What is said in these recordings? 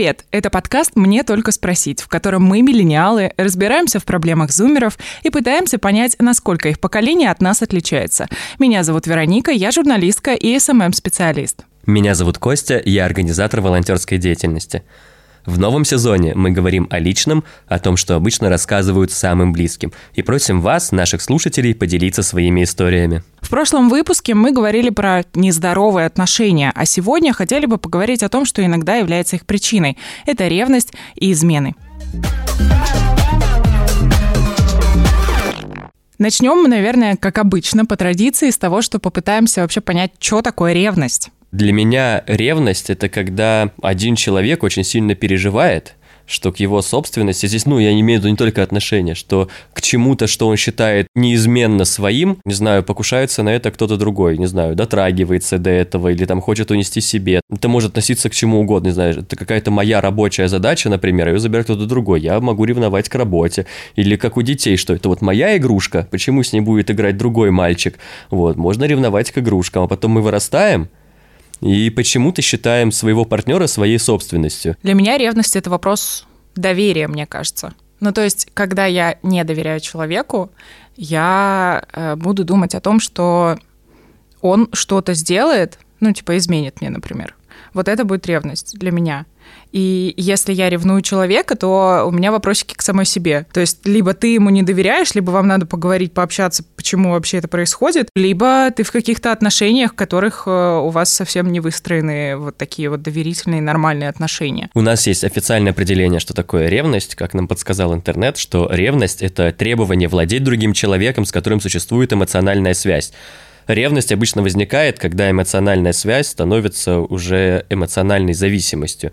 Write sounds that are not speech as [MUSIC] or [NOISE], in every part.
Привет! Это подкаст «Мне только спросить», в котором мы, миллениалы, разбираемся в проблемах зумеров и пытаемся понять, насколько их поколение от нас отличается. Меня зовут Вероника, я журналистка и SMM -специалист. Меня зовут Костя, я организатор волонтерской деятельности. В новом сезоне мы говорим о личном, о том, что обычно рассказывают самым близким, и просим вас, наших слушателей, поделиться своими историями. В прошлом выпуске мы говорили про нездоровые отношения, а сегодня хотели бы поговорить о том, что иногда является их причиной. Это ревность и измены. Начнем мы, наверное, как обычно, по традиции, с того, что попытаемся вообще понять, что такое ревность. Для меня ревность – это когда один человек очень сильно переживает, что к его собственности, здесь, ну, я имею в виду не только отношения, что к чему-то, что он считает неизменно своим, не знаю, покушается на это кто-то другой, не знаю, дотрагивается до этого или там хочет унести себе. Это может относиться к чему угодно, не знаю, это какая-то моя рабочая задача, например, ее забирает кто-то другой, я могу ревновать к работе. Или как у детей, что это вот моя игрушка, почему с ней будет играть другой мальчик? Вот, можно ревновать к игрушкам, а потом мы вырастаем, и почему-то считаем своего партнера своей собственностью. Для меня ревность это вопрос доверия, мне кажется. Ну, то есть, когда я не доверяю человеку, я э, буду думать о том, что он что-то сделает, ну, типа, изменит мне, например. Вот это будет ревность для меня. И если я ревную человека, то у меня вопросики к самой себе. То есть либо ты ему не доверяешь, либо вам надо поговорить, пообщаться, почему вообще это происходит, либо ты в каких-то отношениях, в которых э, у вас совсем не выстроены вот такие вот доверительные нормальные отношения. У нас есть официальное определение, что такое ревность, как нам подсказал интернет, что ревность – это требование владеть другим человеком, с которым существует эмоциональная связь. Ревность обычно возникает, когда эмоциональная связь становится уже эмоциональной зависимостью.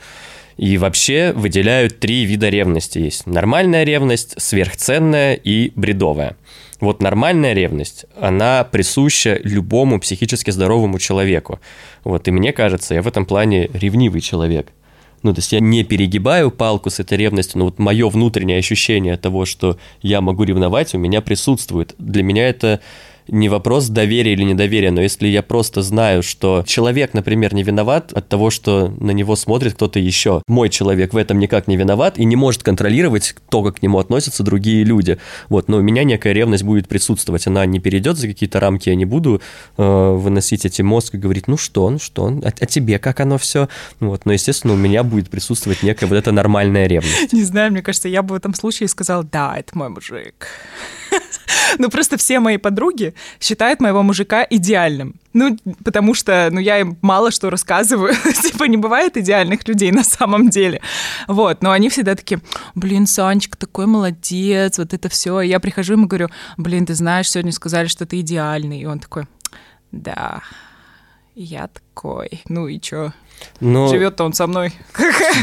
И вообще выделяют три вида ревности. Есть нормальная ревность, сверхценная и бредовая. Вот нормальная ревность, она присуща любому психически здоровому человеку. Вот, и мне кажется, я в этом плане ревнивый человек. Ну, то есть я не перегибаю палку с этой ревностью, но вот мое внутреннее ощущение того, что я могу ревновать, у меня присутствует. Для меня это не вопрос доверия или недоверия, но если я просто знаю, что человек, например, не виноват от того, что на него смотрит кто-то еще, мой человек в этом никак не виноват и не может контролировать то, как к нему относятся другие люди. Вот, но у меня некая ревность будет присутствовать, она не перейдет за какие-то рамки, я не буду э, выносить эти мозг и говорить, ну что, ну что, а, а тебе как оно все? Вот, но, естественно, у меня будет присутствовать некая вот эта нормальная ревность. Не знаю, мне кажется, я бы в этом случае сказала, да, это мой мужик. [LAUGHS] Ну, просто все мои подруги считают моего мужика идеальным. Ну, потому что, ну, я им мало что рассказываю. [LAUGHS] типа, не бывает идеальных людей на самом деле. Вот, но они всегда такие, блин, Санечка такой молодец, вот это все. Я прихожу ему говорю, блин, ты знаешь, сегодня сказали, что ты идеальный. И он такой, да, я такой. Ну и чё? Но... Живет-то он со мной.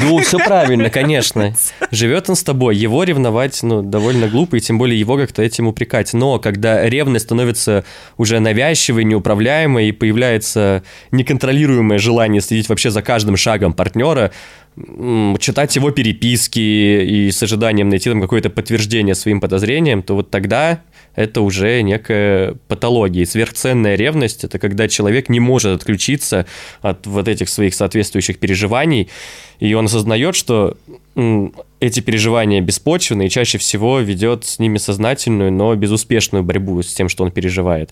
Ну, все правильно, конечно. Живет он с тобой. Его ревновать, ну, довольно глупо, и тем более его как-то этим упрекать. Но когда ревность становится уже навязчивой, неуправляемой, и появляется неконтролируемое желание следить вообще за каждым шагом партнера, читать его переписки и с ожиданием найти там какое-то подтверждение своим подозрениям, то вот тогда это уже некая патология. И сверхценная ревность – это когда человек не может отключиться от вот этих своих соответствующих переживаний, и он осознает, что эти переживания беспочвены, и чаще всего ведет с ними сознательную, но безуспешную борьбу с тем, что он переживает.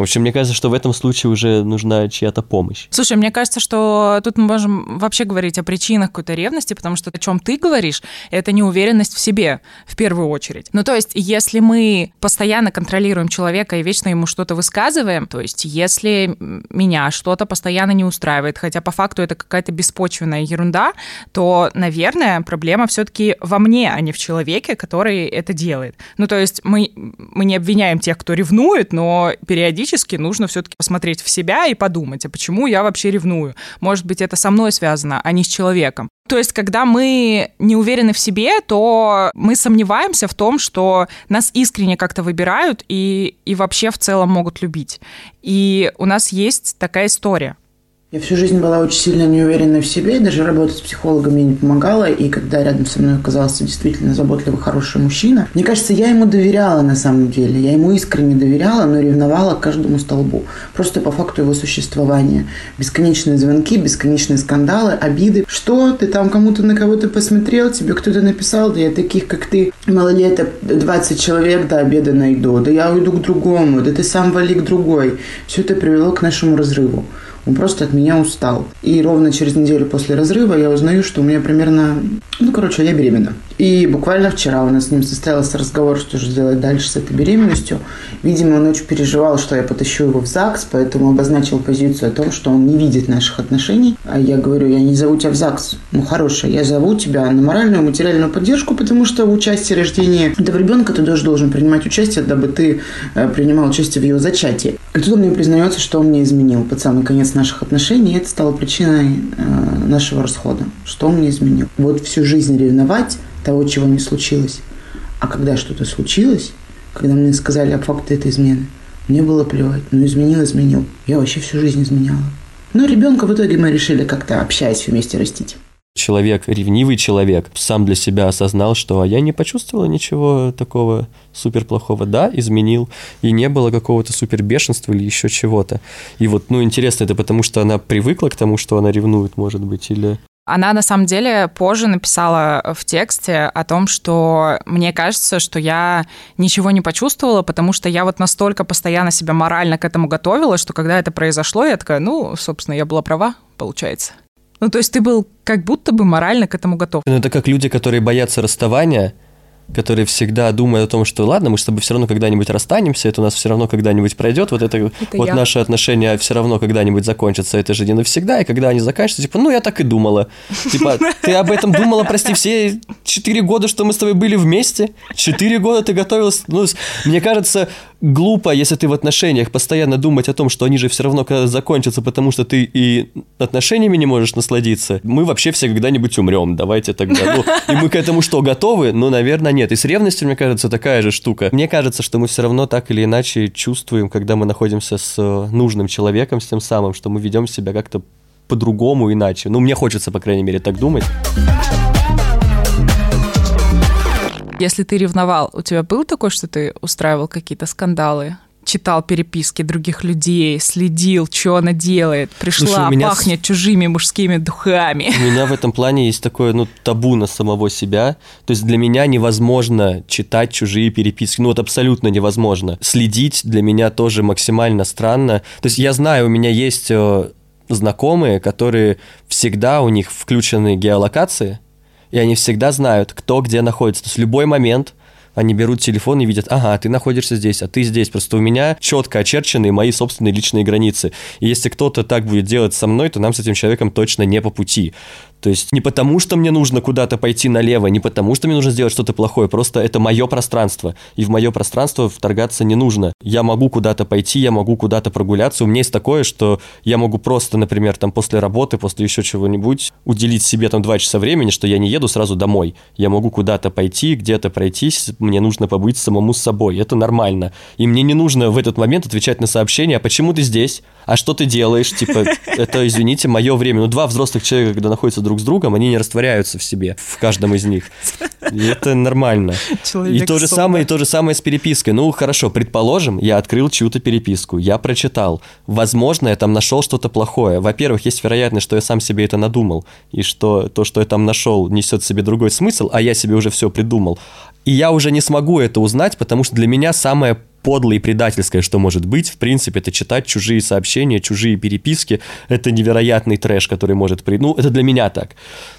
В общем, мне кажется, что в этом случае уже нужна чья-то помощь. Слушай, мне кажется, что тут мы можем вообще говорить о причинах какой-то ревности, потому что о чем ты говоришь, это неуверенность в себе в первую очередь. Ну, то есть, если мы постоянно контролируем человека и вечно ему что-то высказываем, то есть, если меня что-то постоянно не устраивает, хотя по факту это какая-то беспочвенная ерунда, то, наверное, проблема все-таки во мне, а не в человеке, который это делает. Ну, то есть, мы, мы не обвиняем тех, кто ревнует, но периодически периодически нужно все-таки посмотреть в себя и подумать, а почему я вообще ревную? Может быть, это со мной связано, а не с человеком. То есть, когда мы не уверены в себе, то мы сомневаемся в том, что нас искренне как-то выбирают и, и вообще в целом могут любить. И у нас есть такая история. Я всю жизнь была очень сильно неуверенной в себе, и даже работать с психологами не помогала. И когда рядом со мной оказался действительно заботливый, хороший мужчина, мне кажется, я ему доверяла на самом деле. Я ему искренне доверяла, но ревновала к каждому столбу. Просто по факту его существования. Бесконечные звонки, бесконечные скандалы, обиды. Что ты там кому-то на кого-то посмотрел, тебе кто-то написал, да я таких, как ты, малолеток, 20 человек до обеда найду, да я уйду к другому, да ты сам вали к другой. Все это привело к нашему разрыву. Он просто от меня устал. И ровно через неделю после разрыва я узнаю, что у меня примерно... Ну, короче, я беременна. И буквально вчера у нас с ним состоялся разговор, что же сделать дальше с этой беременностью. Видимо, он очень переживал, что я потащу его в ЗАГС, поэтому обозначил позицию о том, что он не видит наших отношений. А я говорю, я не зову тебя в ЗАГС. Ну, хорошая, я зову тебя на моральную, материальную поддержку, потому что в участии рождения этого ребенка ты тоже должен принимать участие, дабы ты э, принимал участие в его зачатии. И тут он мне признается, что он мне изменил под самый конец наших отношений, и это стало причиной э, нашего расхода, что он мне изменил. Вот всю жизнь ревновать того, чего не случилось. А когда что-то случилось, когда мне сказали о факте этой измены, мне было плевать. Ну, изменил, изменил. Я вообще всю жизнь изменяла. Но ребенка в итоге мы решили как-то общаясь вместе растить. Человек, ревнивый человек, сам для себя осознал, что я не почувствовала ничего такого супер плохого. Да, изменил, и не было какого-то супер бешенства или еще чего-то. И вот, ну, интересно, это потому что она привыкла к тому, что она ревнует, может быть, или... Она на самом деле позже написала в тексте о том, что мне кажется, что я ничего не почувствовала, потому что я вот настолько постоянно себя морально к этому готовила, что когда это произошло, я такая, ну, собственно, я была права, получается. Ну, то есть ты был как будто бы морально к этому готов. Ну, это как люди, которые боятся расставания, которые всегда думают о том, что ладно, мы с тобой все равно когда-нибудь расстанемся, это у нас все равно когда-нибудь пройдет, вот это, это вот я. наши отношения все равно когда-нибудь закончатся, это же не навсегда, и когда они заканчиваются, типа, ну я так и думала. Типа, [LAUGHS] ты об этом думала, прости, все четыре года, что мы с тобой были вместе? Четыре года ты готовилась? Ну, мне кажется, глупо, если ты в отношениях постоянно думать о том, что они же все равно когда закончатся, потому что ты и отношениями не можешь насладиться. Мы вообще все когда-нибудь умрем, давайте тогда. Ну, и мы к этому что, готовы? Ну, наверное, нет. И с ревностью, мне кажется, такая же штука. Мне кажется, что мы все равно так или иначе чувствуем, когда мы находимся с э, нужным человеком, с тем самым, что мы ведем себя как-то по-другому, иначе. Ну, мне хочется, по крайней мере, так думать. Если ты ревновал, у тебя был такой, что ты устраивал какие-то скандалы? читал переписки других людей, следил, что она делает, пришла, Слушай, меня пахнет чужими мужскими духами. У меня в этом плане есть такое, ну, табу на самого себя. То есть для меня невозможно читать чужие переписки. Ну, вот абсолютно невозможно. Следить для меня тоже максимально странно. То есть я знаю, у меня есть э, знакомые, которые всегда у них включены геолокации, и они всегда знают, кто где находится. То есть в любой момент они берут телефон и видят, ага, ты находишься здесь, а ты здесь. Просто у меня четко очерчены мои собственные личные границы. И если кто-то так будет делать со мной, то нам с этим человеком точно не по пути. То есть не потому, что мне нужно куда-то пойти налево, не потому, что мне нужно сделать что-то плохое, просто это мое пространство, и в мое пространство вторгаться не нужно. Я могу куда-то пойти, я могу куда-то прогуляться. У меня есть такое, что я могу просто, например, там после работы, после еще чего-нибудь, уделить себе там два часа времени, что я не еду сразу домой. Я могу куда-то пойти, где-то пройтись, мне нужно побыть самому с собой. Это нормально. И мне не нужно в этот момент отвечать на сообщение, а почему ты здесь? А что ты делаешь? Типа, это, извините, мое время. Ну, два взрослых человека, когда находятся друг с другом, они не растворяются в себе, в каждом из них. И это нормально. Человек и то же самое, и то же самое с перепиской. Ну, хорошо, предположим, я открыл чью-то переписку, я прочитал. Возможно, я там нашел что-то плохое. Во-первых, есть вероятность, что я сам себе это надумал, и что то, что я там нашел, несет в себе другой смысл, а я себе уже все придумал. И я уже не смогу это узнать, потому что для меня самое подлое и предательское, что может быть, в принципе, это читать чужие сообщения, чужие переписки. Это невероятный трэш, который может при... Ну, это для меня так.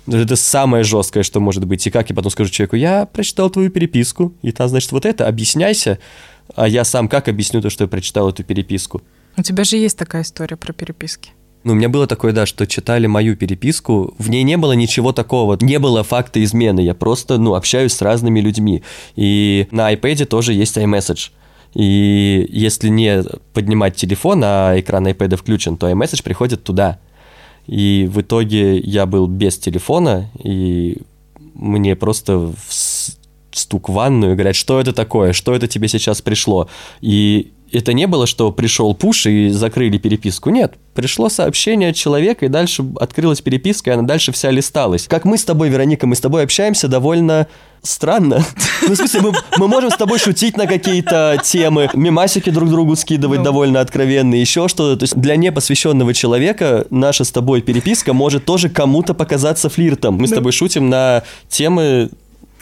Это самое жесткое, что может быть. И как я потом скажу человеку, я прочитал твою переписку, и там, значит, вот это, объясняйся. А я сам как объясню то, что я прочитал эту переписку? У тебя же есть такая история про переписки. Ну, у меня было такое, да, что читали мою переписку, в ней не было ничего такого, не было факта измены, я просто, ну, общаюсь с разными людьми. И на iPad тоже есть iMessage. И если не поднимать телефон, а экран iPad включен, то iMessage приходит туда. И в итоге я был без телефона, и мне просто стук в ванную и говорят, что это такое, что это тебе сейчас пришло. И это не было, что пришел пуш и закрыли переписку. Нет, пришло сообщение от человека, и дальше открылась переписка, и она дальше вся листалась. Как мы с тобой, Вероника, мы с тобой общаемся довольно странно. [LAUGHS] Ну, в смысле, мы, мы можем с тобой шутить на какие-то темы, мимасики друг другу скидывать ну. довольно откровенные, еще что-то. То есть для непосвященного человека наша с тобой переписка может тоже кому-то показаться флиртом. Мы да. с тобой шутим на темы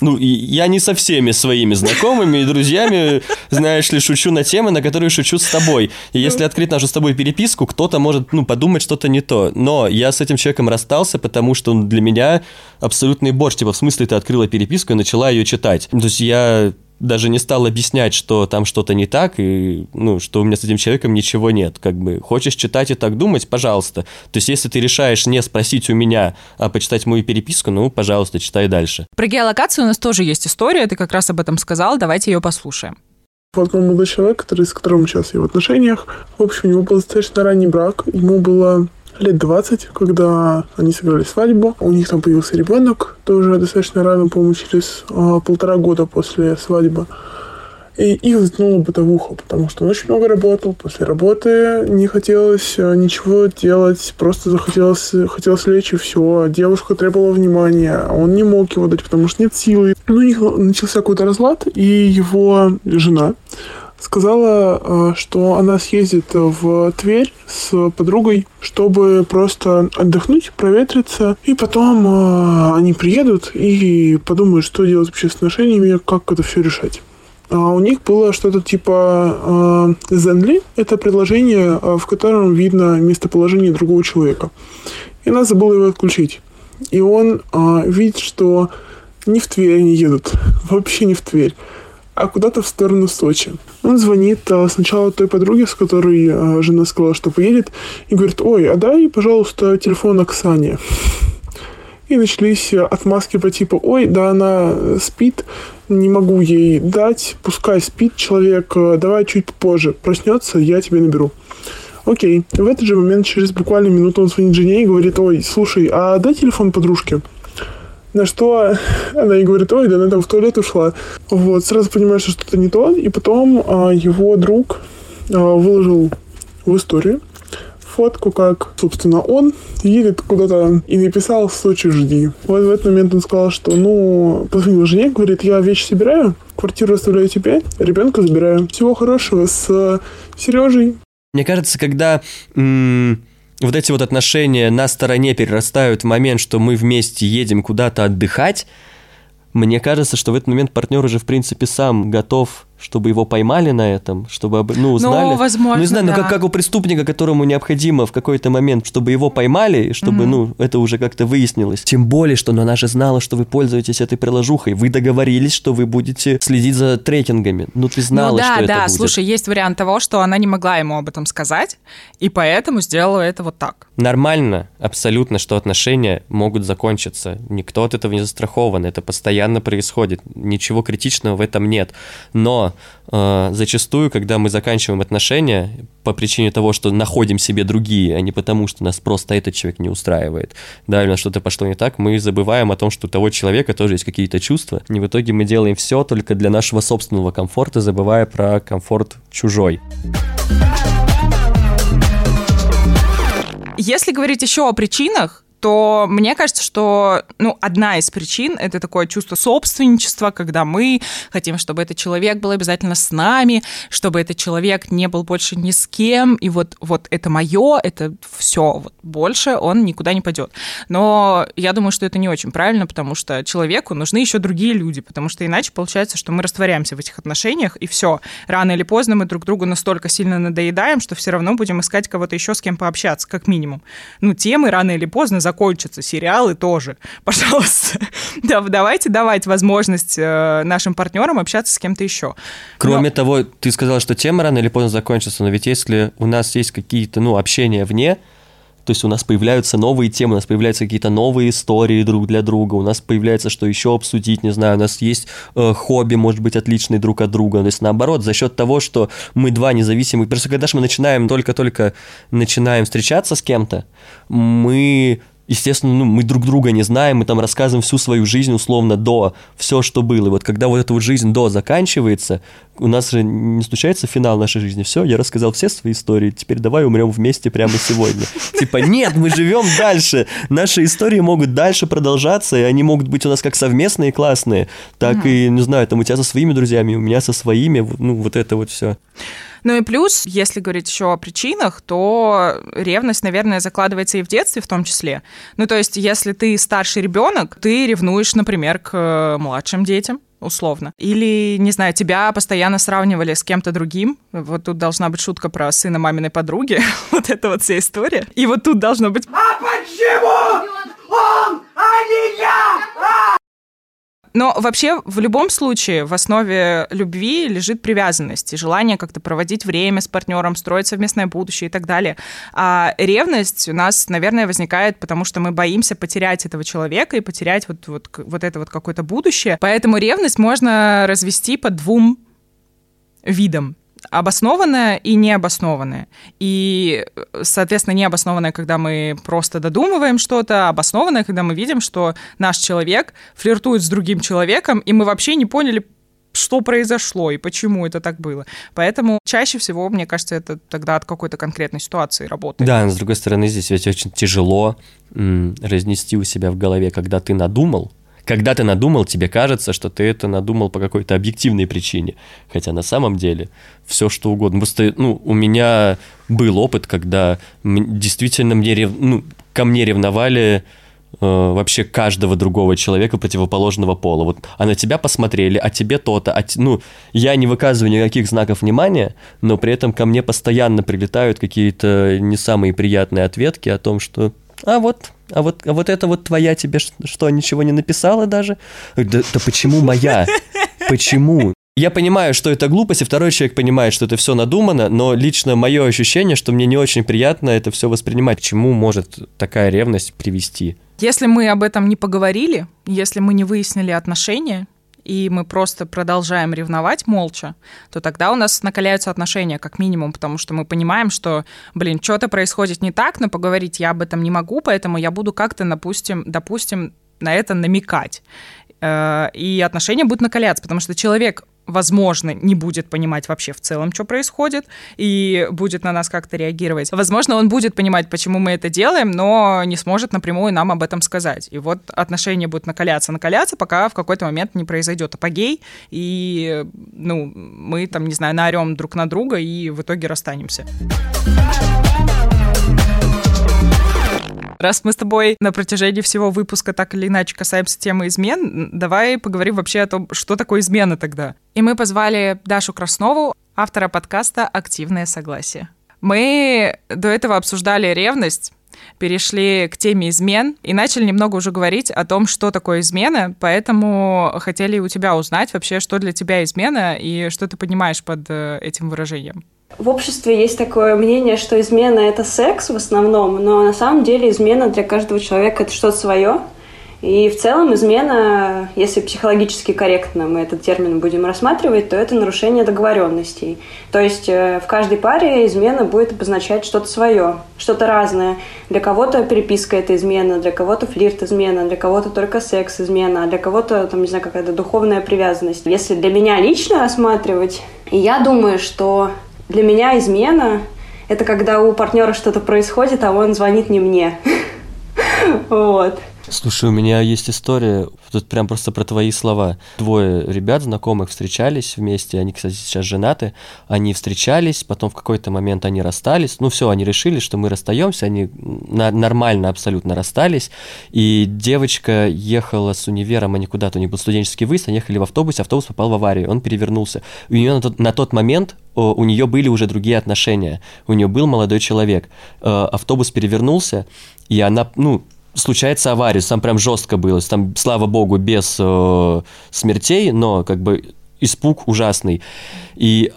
ну, я не со всеми своими знакомыми и друзьями, знаешь ли, шучу на темы, на которые шучу с тобой. И если открыть нашу с тобой переписку, кто-то может, ну, подумать что-то не то. Но я с этим человеком расстался, потому что он для меня абсолютный борщ. Типа, в смысле, ты открыла переписку и начала ее читать. То есть я даже не стал объяснять, что там что-то не так, и, ну, что у меня с этим человеком ничего нет. Как бы, хочешь читать и так думать, пожалуйста. То есть, если ты решаешь не спросить у меня, а почитать мою переписку, ну, пожалуйста, читай дальше. Про геолокацию у нас тоже есть история, ты как раз об этом сказал, давайте ее послушаем. Вот мой молодой человек, который, с которым сейчас я в отношениях, в общем, у него был достаточно ранний брак, ему было лет 20, когда они сыграли свадьбу. У них там появился ребенок, тоже достаточно рано, по-моему, через а, полтора года после свадьбы. И их затянула бытовуха, потому что он очень много работал. После работы не хотелось а, ничего делать, просто захотелось хотелось лечь и все. Девушка требовала внимания, а он не мог его дать, потому что нет силы. Ну, у них начался какой-то разлад, и его жена сказала, э, что она съездит в Тверь с подругой, чтобы просто отдохнуть, проветриться, и потом э, они приедут и подумают, что делать вообще с отношениями, как это все решать. А у них было что-то типа э, Zenly. Это предложение, в котором видно местоположение другого человека. И она забыла его отключить. И он видит, что не в Тверь они едут. [LAUGHS] Вообще не в Тверь а куда-то в сторону Сочи. Он звонит а, сначала той подруге, с которой а, жена сказала, что поедет, и говорит, ой, а дай, пожалуйста, телефон Оксане. И начались отмазки по типу, ой, да она спит, не могу ей дать, пускай спит человек, давай чуть попозже, проснется, я тебе наберу. Окей. В этот же момент, через буквально минуту, он звонит жене и говорит, ой, слушай, а дай телефон подружке. На что она ей говорит, ой, да она там в туалет ушла. Вот, сразу понимаешь, что что-то не то. И потом а, его друг а, выложил в историю фотку, как, собственно, он едет куда-то и написал «В Сочи жди». Вот в этот момент он сказал, что, ну, позвонил жене, говорит, я вещи собираю, квартиру оставляю тебе, ребенка забираю. Всего хорошего с Сережей. Мне кажется, когда м- вот эти вот отношения на стороне перерастают в момент, что мы вместе едем куда-то отдыхать, мне кажется, что в этот момент партнер уже, в принципе, сам готов чтобы его поймали на этом, чтобы, ну, узнали. Ну, возможно, Ну, не знаю, да. ну, как, как у преступника, которому необходимо в какой-то момент, чтобы его поймали, чтобы, mm-hmm. ну, это уже как-то выяснилось. Тем более, что ну, она же знала, что вы пользуетесь этой приложухой. Вы договорились, что вы будете следить за трекингами. Ну, ты знала, ну, да, что да, это да. будет. Слушай, есть вариант того, что она не могла ему об этом сказать, и поэтому сделала это вот так. Нормально, абсолютно, что отношения могут закончиться. Никто от этого не застрахован. Это постоянно происходит. Ничего критичного в этом нет. Но э, зачастую, когда мы заканчиваем отношения по причине того, что находим себе другие, а не потому, что нас просто этот человек не устраивает, да, или что-то пошло не так, мы забываем о том, что у того человека тоже есть какие-то чувства, и в итоге мы делаем все только для нашего собственного комфорта, забывая про комфорт чужой. Если говорить еще о причинах, то мне кажется, что ну, одна из причин — это такое чувство собственничества, когда мы хотим, чтобы этот человек был обязательно с нами, чтобы этот человек не был больше ни с кем, и вот, вот это мое, это все, вот больше он никуда не пойдет. Но я думаю, что это не очень правильно, потому что человеку нужны еще другие люди, потому что иначе получается, что мы растворяемся в этих отношениях, и все. Рано или поздно мы друг другу настолько сильно надоедаем, что все равно будем искать кого-то еще, с кем пообщаться, как минимум. Ну, темы рано или поздно закончатся, сериалы тоже. [LAUGHS] Пожалуйста, да, давайте давать возможность э, нашим партнерам общаться с кем-то еще. Кроме но... того, ты сказала, что тема рано или поздно закончится, но ведь если у нас есть какие-то, ну, общения вне, то есть у нас появляются новые темы, у нас появляются какие-то новые истории друг для друга, у нас появляется что еще обсудить, не знаю, у нас есть э, хобби, может быть, отличные друг от друга. То есть наоборот, за счет того, что мы два независимых, просто когда же мы начинаем, только-только начинаем встречаться с кем-то, мы естественно, ну, мы друг друга не знаем, мы там рассказываем всю свою жизнь условно до, все, что было. И вот когда вот эта вот жизнь до заканчивается, у нас же не случается финал нашей жизни. Все, я рассказал все свои истории, теперь давай умрем вместе прямо сегодня. [LAUGHS] Типа, нет, мы живем дальше. Наши истории могут дальше продолжаться, и они могут быть у нас как совместные классные, так и, не знаю, там у тебя со своими друзьями, у меня со своими, ну, вот это вот все. Ну и плюс, если говорить еще о причинах, то ревность, наверное, закладывается и в детстве в том числе. Ну то есть, если ты старший ребенок, ты ревнуешь, например, к младшим детям, условно. Или, не знаю, тебя постоянно сравнивали с кем-то другим. Вот тут должна быть шутка про сына маминой подруги. [LAUGHS] вот это вот вся история. И вот тут должно быть... А почему он, а не я? Но вообще в любом случае в основе любви лежит привязанность и желание как-то проводить время с партнером, строить совместное будущее и так далее. А ревность у нас, наверное, возникает, потому что мы боимся потерять этого человека и потерять вот, вот, вот это вот какое-то будущее. Поэтому ревность можно развести по двум видам обоснованное и необоснованное. И, соответственно, необоснованное, когда мы просто додумываем что-то, а обоснованное, когда мы видим, что наш человек флиртует с другим человеком, и мы вообще не поняли, что произошло и почему это так было. Поэтому чаще всего, мне кажется, это тогда от какой-то конкретной ситуации работает. Да, но с другой стороны, здесь ведь очень тяжело разнести у себя в голове, когда ты надумал, когда ты надумал, тебе кажется, что ты это надумал по какой-то объективной причине. Хотя на самом деле все что угодно. Просто, ну, у меня был опыт, когда действительно мне рев... ну, ко мне ревновали э, вообще каждого другого человека противоположного пола. Вот, а на тебя посмотрели, а тебе то-то. А, ну, я не выказываю никаких знаков внимания, но при этом ко мне постоянно прилетают какие-то не самые приятные ответки о том, что а вот, а вот, а вот это вот твоя тебе что, ничего не написала даже? Да, да почему моя? Почему? Я понимаю, что это глупость, и второй человек понимает, что это все надумано, но лично мое ощущение, что мне не очень приятно это все воспринимать. К чему может такая ревность привести? Если мы об этом не поговорили, если мы не выяснили отношения, и мы просто продолжаем ревновать молча, то тогда у нас накаляются отношения, как минимум, потому что мы понимаем, что, блин, что-то происходит не так, но поговорить я об этом не могу, поэтому я буду как-то, допустим, допустим, на это намекать. Э, и отношения будут накаляться, потому что человек возможно, не будет понимать вообще в целом, что происходит, и будет на нас как-то реагировать. Возможно, он будет понимать, почему мы это делаем, но не сможет напрямую нам об этом сказать. И вот отношения будут накаляться, накаляться, пока в какой-то момент не произойдет апогей, и, ну, мы там, не знаю, наорем друг на друга и в итоге расстанемся. Раз мы с тобой на протяжении всего выпуска так или иначе касаемся темы измен, давай поговорим вообще о том, что такое измена тогда. И мы позвали Дашу Краснову, автора подкаста «Активное согласие». Мы до этого обсуждали ревность, перешли к теме измен и начали немного уже говорить о том, что такое измена, поэтому хотели у тебя узнать вообще, что для тебя измена и что ты понимаешь под э, этим выражением. В обществе есть такое мнение, что измена — это секс в основном, но на самом деле измена для каждого человека — это что-то свое. И в целом измена, если психологически корректно мы этот термин будем рассматривать, то это нарушение договоренностей. То есть э, в каждой паре измена будет обозначать что-то свое, что-то разное. Для кого-то переписка это измена, для кого-то флирт измена, для кого-то только секс измена, а для кого-то, там, не знаю, какая-то духовная привязанность. Если для меня лично рассматривать, я думаю, что для меня измена — это когда у партнера что-то происходит, а он звонит не мне. [LAUGHS] Вот. Слушай, у меня есть история, тут прям просто про твои слова. Двое ребят знакомых встречались вместе, они, кстати, сейчас женаты, они встречались, потом в какой-то момент они расстались, ну все, они решили, что мы расстаемся, они на- нормально абсолютно расстались, и девочка ехала с универом, они куда-то, у них был студенческий выезд, они ехали в автобусе, автобус попал в аварию, он перевернулся. У нее на тот, на тот момент у нее были уже другие отношения, у нее был молодой человек, э, автобус перевернулся, и она, ну, случается авария, там прям жестко было, там, слава богу, без э, смертей, но как бы испуг ужасный. И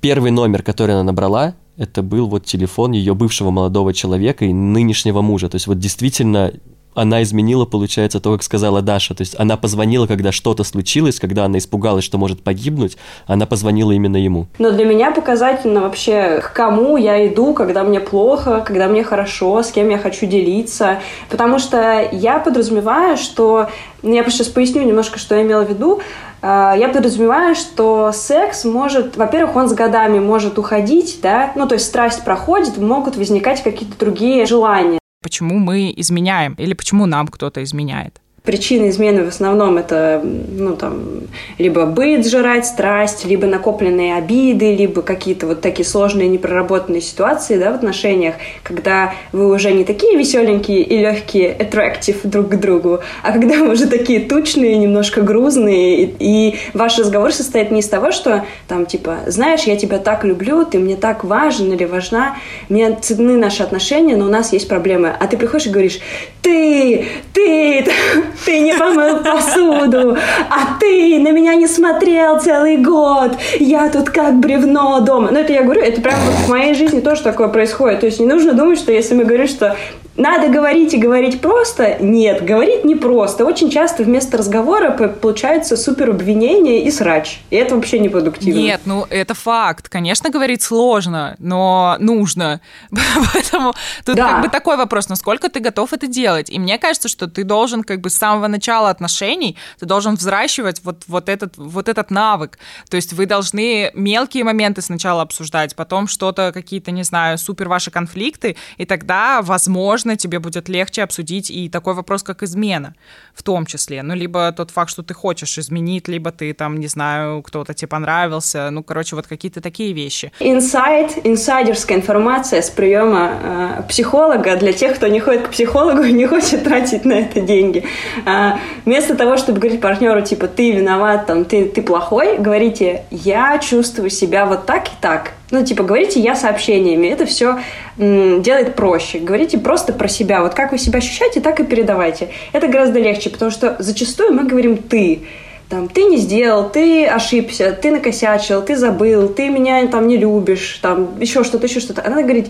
первый номер, который она набрала, это был вот телефон ее бывшего молодого человека и нынешнего мужа. То есть вот действительно она изменила, получается, то, как сказала Даша. То есть она позвонила, когда что-то случилось, когда она испугалась, что может погибнуть, она позвонила именно ему. Но для меня показательно вообще, к кому я иду, когда мне плохо, когда мне хорошо, с кем я хочу делиться. Потому что я подразумеваю, что... ну, Я сейчас поясню немножко, что я имела в виду. А, Я подразумеваю, что секс может, во-первых, он с годами может уходить, да, ну, то есть страсть проходит, могут возникать какие-то другие желания. Почему мы изменяем или почему нам кто-то изменяет? Причины измены в основном это, ну, там, либо быт жрать, страсть, либо накопленные обиды, либо какие-то вот такие сложные непроработанные ситуации, да, в отношениях, когда вы уже не такие веселенькие и легкие, attractive друг к другу, а когда вы уже такие тучные, немножко грузные, и, и ваш разговор состоит не из того, что там, типа, знаешь, я тебя так люблю, ты мне так важен или важна, мне ценны наши отношения, но у нас есть проблемы. А ты приходишь и говоришь, ты, ты, [LAUGHS] ты не помыл посуду, а ты на меня не смотрел целый год, я тут как бревно дома. Ну, это я говорю, это прям вот в моей жизни тоже такое происходит. То есть не нужно думать, что если мы говорим, что надо говорить и говорить просто. Нет, говорить не просто. Очень часто вместо разговора получается супер обвинение и срач. И это вообще не продуктивно. Нет, ну это факт. Конечно, говорить сложно, но нужно. [LAUGHS] Поэтому тут Да. как бы такой вопрос, насколько ты готов это делать. И мне кажется, что ты должен как бы с самого начала отношений, ты должен взращивать вот, вот, этот, вот этот навык. То есть вы должны мелкие моменты сначала обсуждать, потом что-то, какие-то, не знаю, супер ваши конфликты, и тогда, возможно, тебе будет легче обсудить и такой вопрос, как измена в том числе. Ну, либо тот факт, что ты хочешь изменить, либо ты там, не знаю, кто-то тебе понравился. Ну, короче, вот какие-то такие вещи. Инсайт, инсайдерская информация с приема э, психолога для тех, кто не ходит к психологу и не хочет тратить на это деньги. А, вместо того, чтобы говорить партнеру, типа, ты виноват, там, ты, ты плохой, говорите, я чувствую себя вот так и так. Ну, типа, говорите я сообщениями. Это все делает проще. Говорите просто про себя. Вот как вы себя ощущаете, так и передавайте. Это гораздо легче, потому что зачастую мы говорим «ты». Там, ты не сделал, ты ошибся, ты накосячил, ты забыл, ты меня там не любишь, там, еще что-то, еще что-то. Она говорит,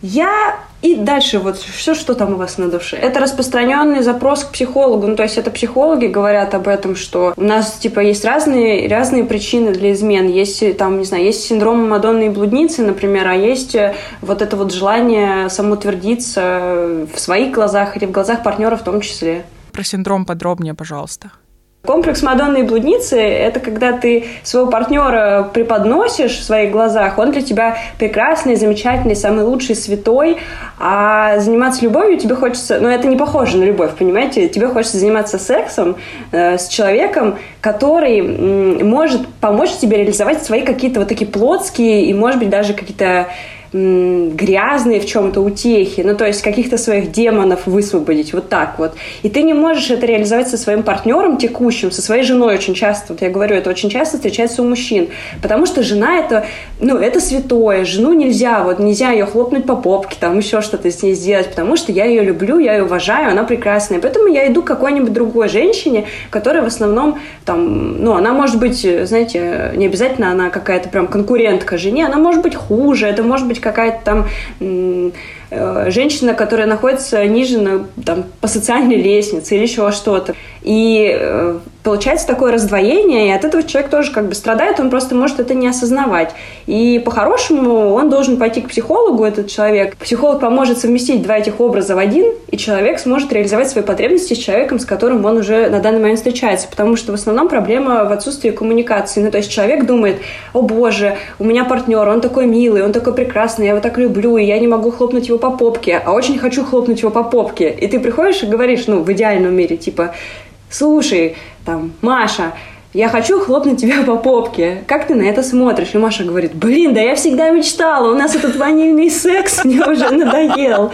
я и дальше вот все, что там у вас на душе. Это распространенный запрос к психологу. Ну, то есть это психологи говорят об этом, что у нас, типа, есть разные, разные причины для измен. Есть, э, там, не знаю, есть синдром Мадонны и блудницы, например, а есть э, вот это вот желание самоутвердиться в своих глазах или в глазах партнера в том числе. Про синдром подробнее, пожалуйста. Комплекс Мадонны и блудницы – это когда ты своего партнера преподносишь в своих глазах, он для тебя прекрасный, замечательный, самый лучший, святой, а заниматься любовью тебе хочется, ну это не похоже на любовь, понимаете, тебе хочется заниматься сексом э, с человеком, который м, может помочь тебе реализовать свои какие-то вот такие плотские и, может быть, даже какие-то грязные в чем-то утехи, ну, то есть каких-то своих демонов высвободить, вот так вот. И ты не можешь это реализовать со своим партнером текущим, со своей женой очень часто, вот я говорю, это очень часто встречается у мужчин, потому что жена это, ну, это святое, жену нельзя, вот нельзя ее хлопнуть по попке, там еще что-то с ней сделать, потому что я ее люблю, я ее уважаю, она прекрасная, поэтому я иду к какой-нибудь другой женщине, которая в основном, там, ну, она может быть, знаете, не обязательно она какая-то прям конкурентка жене, она может быть хуже, это может быть какая-то там э, женщина, которая находится ниже на, там, по социальной лестнице или еще что-то. И э, получается такое раздвоение, и от этого человек тоже как бы страдает, он просто может это не осознавать. И по-хорошему он должен пойти к психологу, этот человек. Психолог поможет совместить два этих образа в один, и человек сможет реализовать свои потребности с человеком, с которым он уже на данный момент встречается. Потому что в основном проблема в отсутствии коммуникации. Ну, то есть человек думает, о боже, у меня партнер, он такой милый, он такой прекрасный, я его так люблю, и я не могу хлопнуть его по попке, а очень хочу хлопнуть его по попке. И ты приходишь и говоришь, ну, в идеальном мире, типа, слушай, там, Маша, я хочу хлопнуть тебя по попке. Как ты на это смотришь? И Маша говорит, блин, да я всегда мечтала, у нас этот ванильный секс [LAUGHS] мне уже надоел.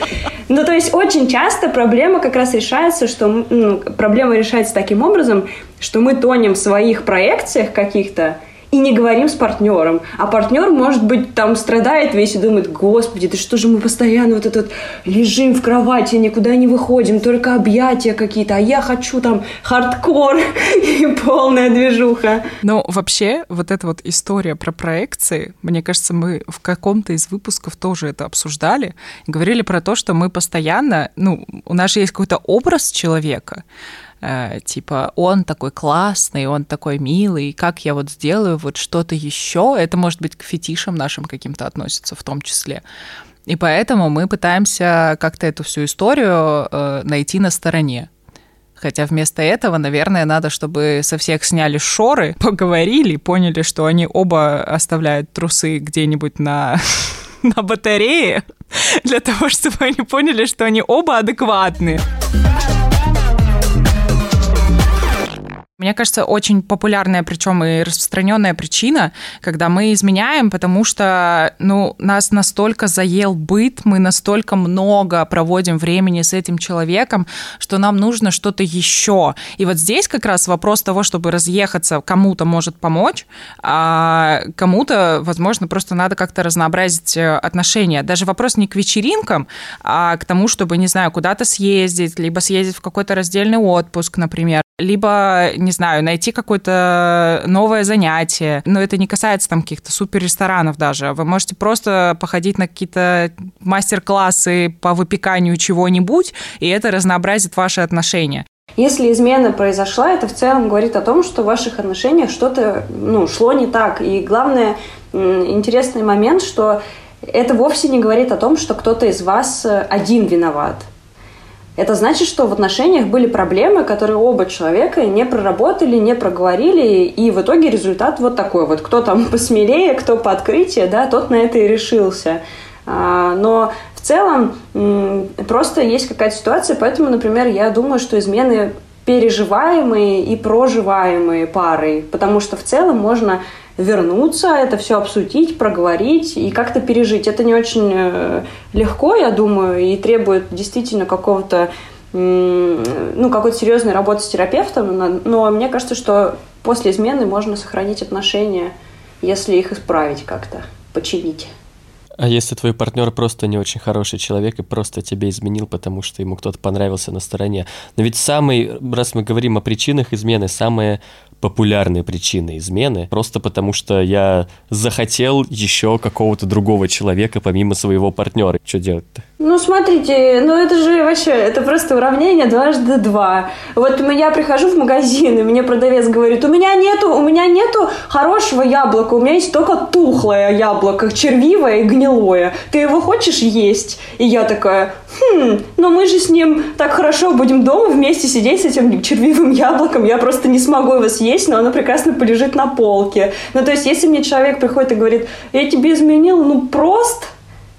Ну, то есть очень часто проблема как раз решается, что ну, проблема решается таким образом, что мы тонем в своих проекциях каких-то, и не говорим с партнером. А партнер, может быть, там страдает весь и думает, господи, да что же мы постоянно вот этот лежим в кровати, никуда не выходим, только объятия какие-то, а я хочу там хардкор [LAUGHS] и полная движуха. Ну, вообще, вот эта вот история про проекции, мне кажется, мы в каком-то из выпусков тоже это обсуждали, говорили про то, что мы постоянно, ну, у нас же есть какой-то образ человека, типа он такой классный, он такой милый, как я вот сделаю вот что-то еще, это может быть к фетишам нашим каким-то относится в том числе. И поэтому мы пытаемся как-то эту всю историю э, найти на стороне. Хотя вместо этого, наверное, надо, чтобы со всех сняли шоры, [LAUGHS] поговорили, поняли, что они оба оставляют трусы где-нибудь на, [LAUGHS] на батарее, [LAUGHS] для того, чтобы они поняли, что они оба адекватные. Мне кажется, очень популярная, причем и распространенная причина, когда мы изменяем, потому что ну, нас настолько заел быт, мы настолько много проводим времени с этим человеком, что нам нужно что-то еще. И вот здесь как раз вопрос того, чтобы разъехаться, кому-то может помочь, а кому-то, возможно, просто надо как-то разнообразить э, отношения. Даже вопрос не к вечеринкам, а к тому, чтобы, не знаю, куда-то съездить, либо съездить в какой-то раздельный отпуск, например, либо, не знаю, найти какое-то новое занятие. Но это не касается там каких-то супер ресторанов даже. Вы можете просто походить на какие-то мастер-классы по выпеканию чего-нибудь, и это разнообразит ваши отношения. Если измена произошла, это в целом говорит о том, что в ваших отношениях что-то ну, шло не так. И главное, интересный момент, что это вовсе не говорит о том, что кто-то из вас э, один виноват. Это значит, что в отношениях были проблемы, которые оба человека не проработали, не проговорили, и в итоге результат вот такой вот. Кто там [LAUGHS] посмелее, кто по открытию, да, тот на это и решился. А, но в целом просто есть какая-то ситуация, поэтому, например, я думаю, что измены переживаемые и проживаемые парой, потому что в целом можно вернуться, это все обсудить, проговорить и как-то пережить. Это не очень э, легко, я думаю, и требует действительно какого-то ну, какой-то серьезной работы с терапевтом, но мне кажется, что после измены можно сохранить отношения, если их исправить как-то, починить. А если твой партнер просто не очень хороший человек и просто тебе изменил, потому что ему кто-то понравился на стороне? Но ведь самый, раз мы говорим о причинах измены, самое популярные причины измены, просто потому что я захотел еще какого-то другого человека помимо своего партнера. Что делать-то? Ну, смотрите, ну это же вообще, это просто уравнение дважды два. Вот я прихожу в магазин, и мне продавец говорит, у меня нету, у меня нету хорошего яблока, у меня есть только тухлое яблоко, червивое и гнилое. Ты его хочешь есть? И я такая, хм, но мы же с ним так хорошо будем дома вместе сидеть с этим червивым яблоком, я просто не смогу его съесть, но оно прекрасно полежит на полке. Ну, то есть, если мне человек приходит и говорит, я тебе изменил, ну, просто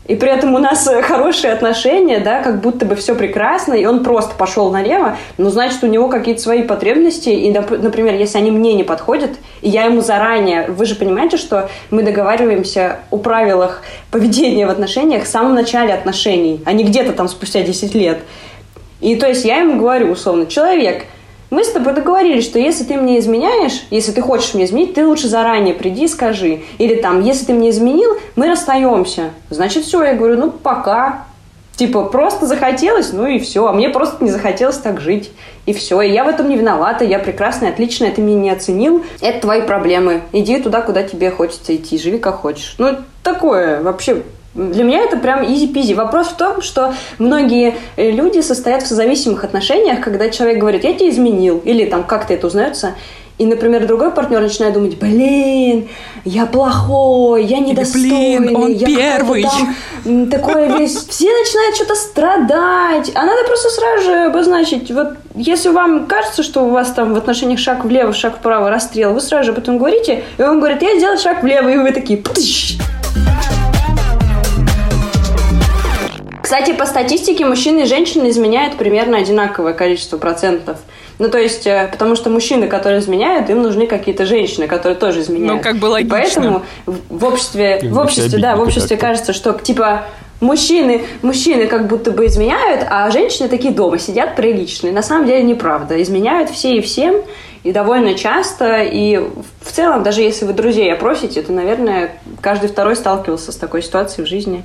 и при этом у нас э, хорошие отношения, да, как будто бы все прекрасно, и он просто пошел налево, ну, значит, у него какие-то свои потребности, и, например, если они мне не подходят, и я ему заранее, вы же понимаете, что мы договариваемся о правилах поведения в отношениях в самом начале отношений, а не где-то там спустя 10 лет. И то есть я ему говорю условно, человек, мы с тобой договорились, что если ты мне изменяешь, если ты хочешь мне изменить, ты лучше заранее приди и скажи. Или там, если ты мне изменил, мы расстаемся. Значит, все, я говорю, ну, пока. Типа, просто захотелось, ну и все. А мне просто не захотелось так жить. И все. И я в этом не виновата. Я прекрасная, отличная. Ты меня не оценил. Это твои проблемы. Иди туда, куда тебе хочется идти. Живи как хочешь. Ну, такое вообще для меня это прям изи-пизи. Вопрос в том, что многие э, люди состоят в созависимых отношениях, когда человек говорит, я тебя изменил, или там как-то это узнается, и, например, другой партнер начинает думать, блин, я плохой, я недостойный, блин, он я первый. Там, такое весь... Все начинают что-то страдать. А надо просто сразу же обозначить, вот если вам кажется, что у вас там в отношениях шаг влево, шаг вправо, расстрел, вы сразу же об этом говорите, и он говорит, я сделал шаг влево, и вы такие... Пыщ! Кстати, по статистике мужчины и женщины изменяют примерно одинаковое количество процентов. Ну, то есть, э, потому что мужчины, которые изменяют, им нужны какие-то женщины, которые тоже изменяют. Ну, как бы логично. И поэтому в обществе, в обществе, да, в обществе кажется, что, типа, мужчины, мужчины как будто бы изменяют, а женщины такие дома сидят приличные. На самом деле неправда. Изменяют все и всем. И довольно часто, и в целом, даже если вы друзей опросите, то, наверное, каждый второй сталкивался с такой ситуацией в жизни.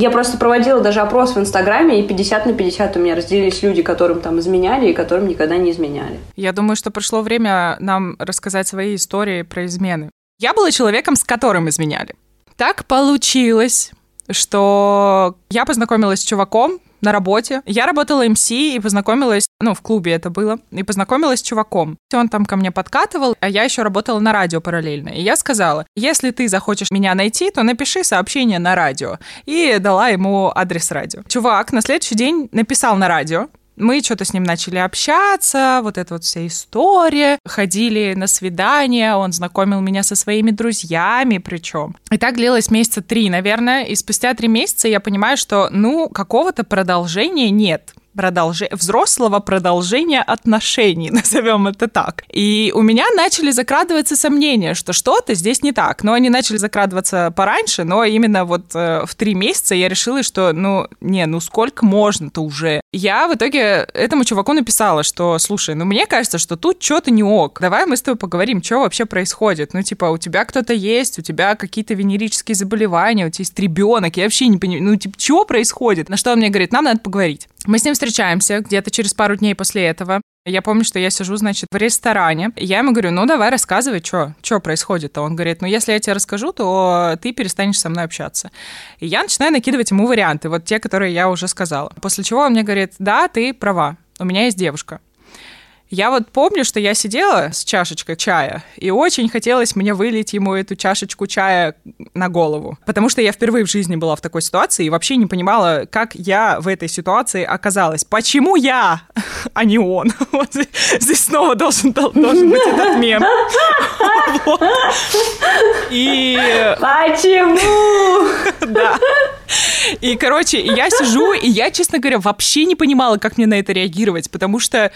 Я просто проводила даже опрос в Инстаграме, и 50 на 50 у меня разделились люди, которым там изменяли и которым никогда не изменяли. Я думаю, что пришло время нам рассказать свои истории про измены. Я была человеком, с которым изменяли. Так получилось, что я познакомилась с чуваком, на работе. Я работала МС и познакомилась, ну, в клубе это было, и познакомилась с чуваком. Он там ко мне подкатывал, а я еще работала на радио параллельно. И я сказала, если ты захочешь меня найти, то напиши сообщение на радио. И дала ему адрес радио. Чувак на следующий день написал на радио, мы что-то с ним начали общаться, вот эта вот вся история. Ходили на свидания, он знакомил меня со своими друзьями причем. И так длилось месяца три, наверное. И спустя три месяца я понимаю, что, ну, какого-то продолжения нет продолж... взрослого продолжения отношений, [LAUGHS] назовем это так. И у меня начали закрадываться сомнения, что что-то здесь не так. Но они начали закрадываться пораньше, но именно вот э, в три месяца я решила, что, ну, не, ну сколько можно-то уже. Я в итоге этому чуваку написала, что, слушай, ну мне кажется, что тут что-то не ок. Давай мы с тобой поговорим, что вообще происходит. Ну, типа, у тебя кто-то есть, у тебя какие-то венерические заболевания, у тебя есть ребенок, я вообще не понимаю, ну, типа, что происходит? На что он мне говорит, нам надо поговорить. Мы с ним встречаемся где-то через пару дней после этого. Я помню, что я сижу, значит, в ресторане. Я ему говорю, ну давай рассказывай, что что происходит-то. Он говорит, ну если я тебе расскажу, то ты перестанешь со мной общаться. И я начинаю накидывать ему варианты, вот те, которые я уже сказала. После чего он мне говорит, да, ты права, у меня есть девушка. Я вот помню, что я сидела с чашечкой чая, и очень хотелось мне вылить ему эту чашечку чая на голову. Потому что я впервые в жизни была в такой ситуации и вообще не понимала, как я в этой ситуации оказалась. Почему я, а не он? [LAUGHS] Вот здесь снова должен, должен быть этот мем. [LAUGHS] Вот. И... Почему? [LAUGHS] Да. И, короче, я сижу, и я, честно говоря, вообще не понимала, как мне на это реагировать, потому что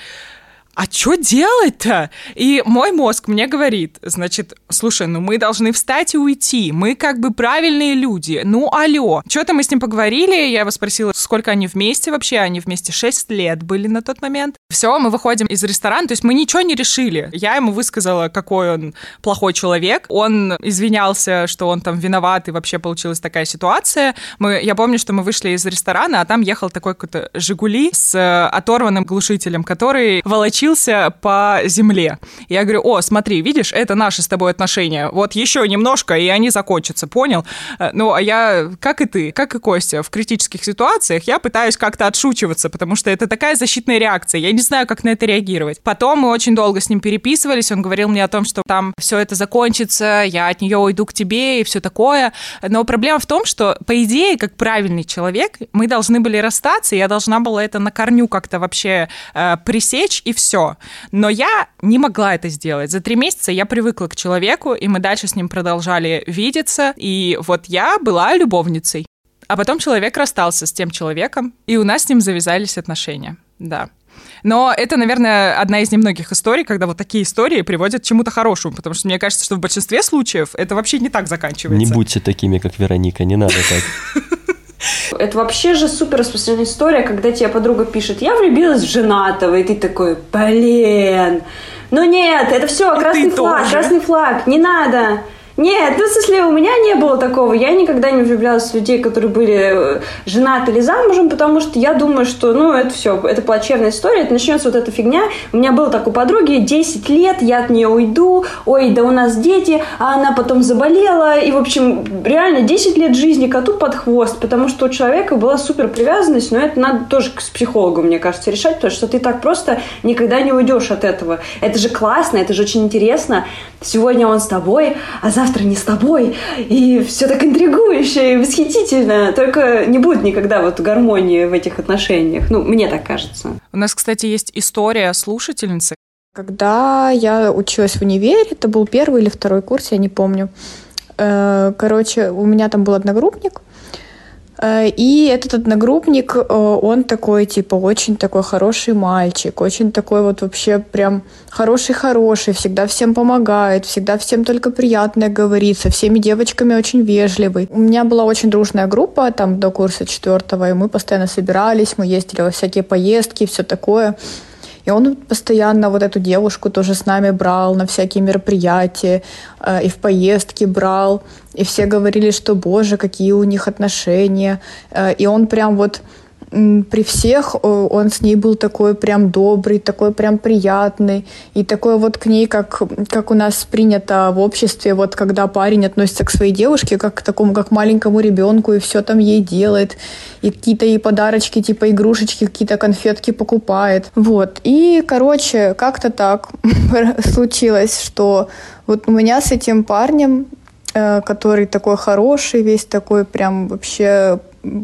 а что делать-то? И мой мозг мне говорит, значит, слушай, ну мы должны встать и уйти, мы как бы правильные люди, ну алло. Что-то мы с ним поговорили, я его спросила, сколько они вместе вообще, они вместе 6 лет были на тот момент. Все, мы выходим из ресторана, то есть мы ничего не решили. Я ему высказала, какой он плохой человек, он извинялся, что он там виноват, и вообще получилась такая ситуация. Мы, я помню, что мы вышли из ресторана, а там ехал такой какой-то «Жигули» с оторванным глушителем, который волочил волочился по земле. Я говорю, о, смотри, видишь, это наши с тобой отношения. Вот еще немножко, и они закончатся, понял? Э, ну, а я, как и ты, как и Костя, в критических ситуациях я пытаюсь как-то отшучиваться, потому что это такая защитная реакция. Я не знаю, как на это реагировать. Потом мы очень долго с ним переписывались, он говорил мне о том, что там все это закончится, я от нее уйду к тебе и все такое. Но проблема в том, что, по идее, как правильный человек, мы должны были расстаться, и я должна была это на корню как-то вообще э, пресечь, и все все. Но я не могла это сделать. За три месяца я привыкла к человеку, и мы дальше с ним продолжали видеться. И вот я была любовницей. А потом человек расстался с тем человеком, и у нас с ним завязались отношения. Да. Но это, наверное, одна из немногих историй, когда вот такие истории приводят к чему-то хорошему, потому что мне кажется, что в большинстве случаев это вообще не так заканчивается. Не будьте такими, как Вероника, не надо так. [LAUGHS] Это вообще же супер распространенная история, когда тебе подруга пишет, я влюбилась в женатого, и ты такой, блин, ну нет, это все, красный флаг, тоже. красный флаг, не надо. Нет, ну, в смысле, у меня не было такого. Я никогда не влюблялась в людей, которые были э, женаты или замужем, потому что я думаю, что, ну, это все, это плачевная история, это начнется вот эта фигня. У меня было так у подруги, 10 лет, я от нее уйду, ой, да у нас дети, а она потом заболела, и, в общем, реально 10 лет жизни коту под хвост, потому что у человека была супер привязанность, но это надо тоже с психологом, мне кажется, решать, потому что ты так просто никогда не уйдешь от этого. Это же классно, это же очень интересно. Сегодня он с тобой, а завтра завтра не с тобой, и все так интригующе и восхитительно, только не будет никогда вот гармонии в этих отношениях. Ну, мне так кажется. У нас, кстати, есть история слушательницы. Когда я училась в универе, это был первый или второй курс, я не помню. Э, короче, у меня там был одногруппник, и этот одногруппник, э, он такой, типа, очень такой хороший мальчик, очень такой вот вообще прям хороший-хороший, всегда всем помогает, всегда всем только приятное говорит, со всеми девочками очень вежливый. У меня была очень дружная группа там до курса четвертого, и мы постоянно собирались, мы ездили во всякие поездки, все такое. И он постоянно вот эту девушку тоже с нами брал на всякие мероприятия, э, и в поездки брал. И все говорили, что, боже, какие у них отношения. Э, и он прям вот при всех он с ней был такой прям добрый, такой прям приятный, и такой вот к ней, как, как у нас принято в обществе, вот когда парень относится к своей девушке, как к такому, как маленькому ребенку, и все там ей делает, и какие-то ей подарочки, типа игрушечки, какие-то конфетки покупает. Вот. И, короче, как-то так [LAUGHS] случилось, что вот у меня с этим парнем э, который такой хороший, весь такой прям вообще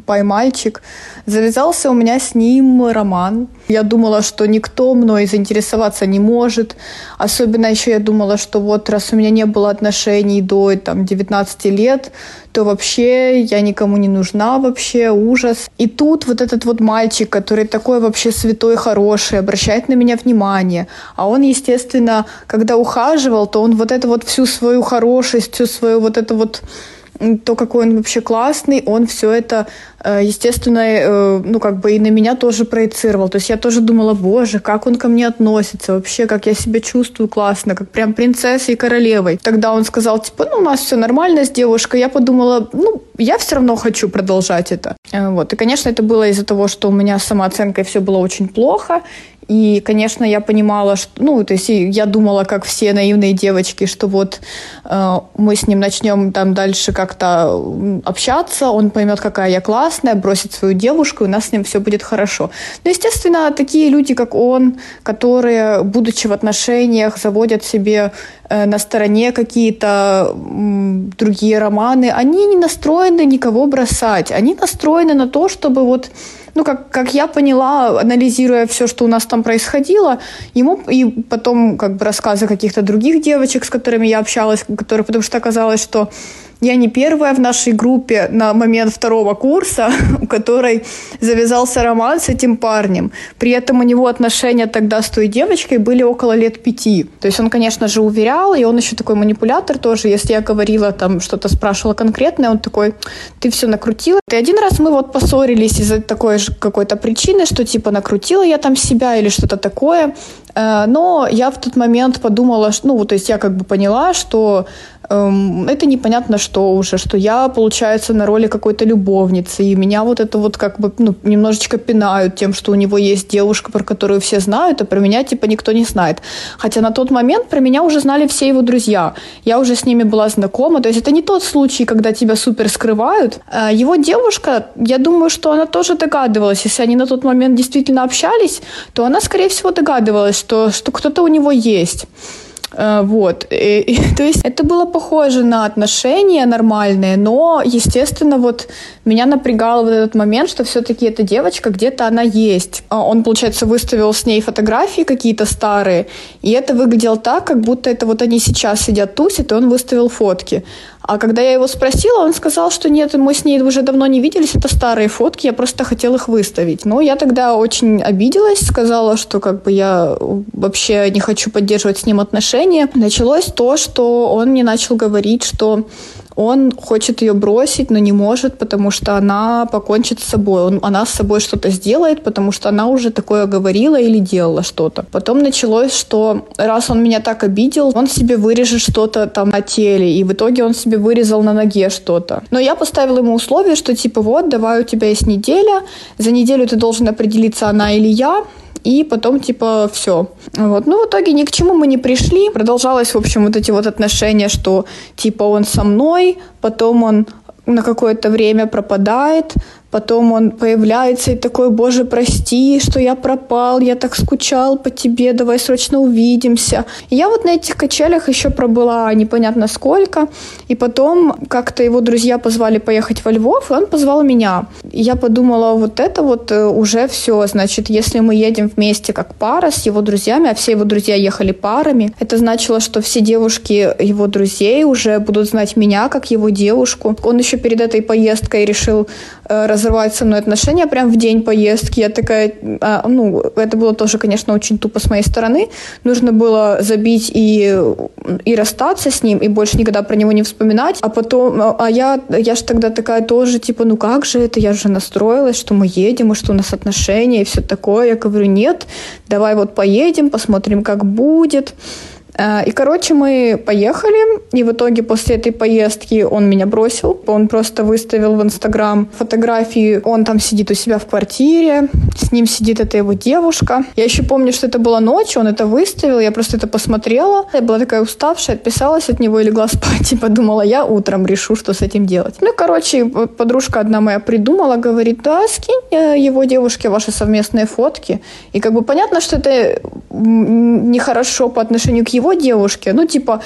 поймальчик. Завязался у меня с ним роман. Я думала, что никто мной заинтересоваться не может. Особенно еще я думала, что вот раз у меня не было отношений до там, 19 лет, то вообще я никому не нужна вообще, ужас. И тут вот этот вот мальчик, который такой вообще святой, хороший, обращает на меня внимание. А он, естественно, когда ухаживал, то он вот это вот всю свою хорошесть, всю свою вот это вот то, какой он вообще классный, он все это, э, естественно, э, ну, как бы и на меня тоже проецировал. То есть я тоже думала, боже, как он ко мне относится вообще, как я себя чувствую классно, как прям принцессой и королевой. Тогда он сказал, типа, ну, у нас все нормально с девушкой. Я подумала, ну, я все равно хочу продолжать это. Э, вот. И, конечно, это было из-за того, что у меня с самооценкой все было очень плохо, и, конечно, я понимала, что, ну, то есть я думала, как все наивные девочки, что вот э, мы с ним начнем там дальше как-то общаться, он поймет, какая я классная, бросит свою девушку, и у нас с ним все будет хорошо. Но, естественно, такие люди, как он, которые, будучи в отношениях, заводят себе э, на стороне какие-то э, другие романы, они не настроены никого бросать, они настроены на то, чтобы вот ну, как, как я поняла, анализируя все, что у нас там происходило, ему и потом как бы рассказы каких-то других девочек, с которыми я общалась, которые, потому что оказалось, что я не первая в нашей группе на момент второго курса, [LAUGHS] у которой завязался роман с этим парнем. При этом у него отношения тогда с той девочкой были около лет пяти. То есть он, конечно же, уверял, и он еще такой манипулятор тоже. Если я говорила, там, что-то спрашивала конкретное, он такой, ты все накрутила. И один раз мы вот поссорились из-за такой же какой-то причины, что типа накрутила я там себя или что-то такое. Э, но я в тот момент подумала, ну, то есть я как бы поняла, что это непонятно что уже, что я, получается, на роли какой-то любовницы, и меня вот это вот как бы ну, немножечко пинают тем, что у него есть девушка, про которую все знают, а про меня типа никто не знает. Хотя на тот момент про меня уже знали все его друзья. Я уже с ними была знакома. То есть это не тот случай, когда тебя супер скрывают. Э, его девушка, я думаю, что она тоже догадывалась. Если они на тот момент действительно общались, то она, скорее всего, догадывалась, что, что кто-то у него есть. Э, вот. И, и, [LAUGHS] то есть это было похоже на отношения нормальные, но, естественно, вот меня напрягало в этот момент, что все-таки эта девочка где-то она есть. А он, получается, выставил с ней фотографии какие-то старые, и это выглядело так, как будто это вот они сейчас сидят тусят, и он выставил фотки. А когда я его спросила, он сказал, что нет, мы с ней уже давно не виделись, это старые фотки, я просто хотел их выставить. Но я тогда очень обиделась, сказала, что как бы я вообще не хочу поддерживать с ним отношения. Началось то, что он мне начал говорить, что он хочет ее бросить, но не может, потому что она покончит с собой. Он, она с собой что-то сделает, потому что она уже такое говорила или делала что-то. Потом началось, что раз он меня так обидел, он себе вырежет что-то там на теле, и в итоге он себе вырезал на ноге что-то. Но я поставила ему условие, что типа вот, давай у тебя есть неделя, за неделю ты должен определиться, она или я, и потом, типа, все. Вот. Ну, в итоге ни к чему мы не пришли. Продолжалось, в общем, вот эти вот отношения, что, типа, он со мной, потом он на какое-то время пропадает, Потом он появляется и такой, боже, прости, что я пропал, я так скучал по тебе, давай срочно увидимся. И я вот на этих качелях еще пробыла непонятно сколько. И потом как-то его друзья позвали поехать во Львов, и он позвал меня. И я подумала, вот это вот э, уже все. Значит, если мы едем вместе как пара с его друзьями, а все его друзья ехали парами, это значило, что все девушки его друзей уже будут знать меня как его девушку. Он еще перед этой поездкой решил э, разрывать со мной отношения прям в день поездки. Я такая, а, ну, это было тоже, конечно, очень тупо с моей стороны. Нужно было забить и, и расстаться с ним, и больше никогда про него не вспоминать. А потом, а, а я, я же тогда такая тоже, типа, ну как же это, я же настроилась, что мы едем, и что у нас отношения, и все такое. Я говорю, нет, давай вот поедем, посмотрим, как будет. Э, и, короче, мы поехали, и в итоге после этой поездки он меня бросил. Он просто выставил в Инстаграм фотографии, он там сидит у себя в квартире, с ним сидит эта его девушка. Я еще помню, что это была ночь, он это выставил, я просто это посмотрела. Я была такая уставшая, отписалась от него и легла [LAUGHS] спать, и подумала, я утром решу, что с этим делать. Ну, короче, подружка одна моя придумала, говорит, да, скинь э, его девушке ваши совместные фотки. И как бы понятно, что это нехорошо по отношению к его его девушке, ну, типа,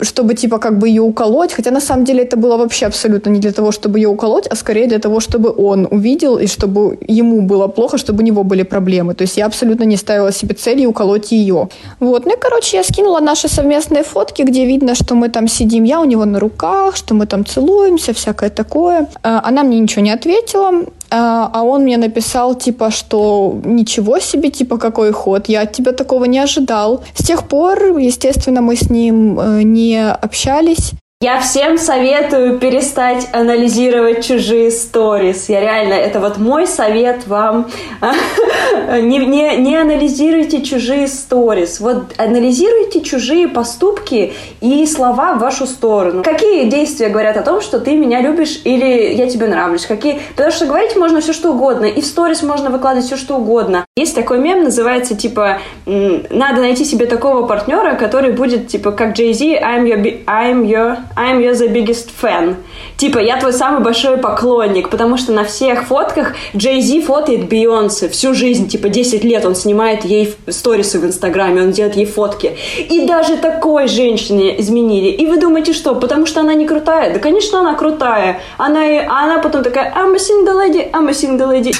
чтобы, типа, как бы ее уколоть, хотя на самом деле это было вообще абсолютно не для того, чтобы ее уколоть, а скорее для того, чтобы он увидел и чтобы ему было плохо, чтобы у него были проблемы. То есть я абсолютно не ставила себе цели уколоть ее. Вот, ну и, короче, я скинула наши совместные фотки, где видно, что мы там сидим, я у него на руках, что мы там целуемся, всякое такое. А, она мне ничего не ответила, а, а он мне написал, типа, что ничего себе, типа, какой ход, я от тебя такого не ожидал. С тех пор, естественно, мы с ним э, не общались. Я всем советую перестать анализировать чужие сторис. Я реально, это вот мой совет вам. [LAUGHS] не, не, не анализируйте чужие сторис. Вот анализируйте чужие поступки и слова в вашу сторону. Какие действия говорят о том, что ты меня любишь или я тебе нравлюсь? Какие? Потому что говорить можно все что угодно. И в сторис можно выкладывать все что угодно. Есть такой мем, называется типа «Надо найти себе такого партнера, который будет типа как Jay-Z, I'm your, I'm your I'm your the biggest fan. Типа, я твой самый большой поклонник, потому что на всех фотках Джей Зи фотает Бейонсе всю жизнь, типа 10 лет он снимает ей сторисы в Инстаграме, он делает ей фотки. И даже такой женщине изменили. И вы думаете, что? Потому что она не крутая? Да, конечно, она крутая. Она, а она потом такая, I'm a single lady, I'm a single lady.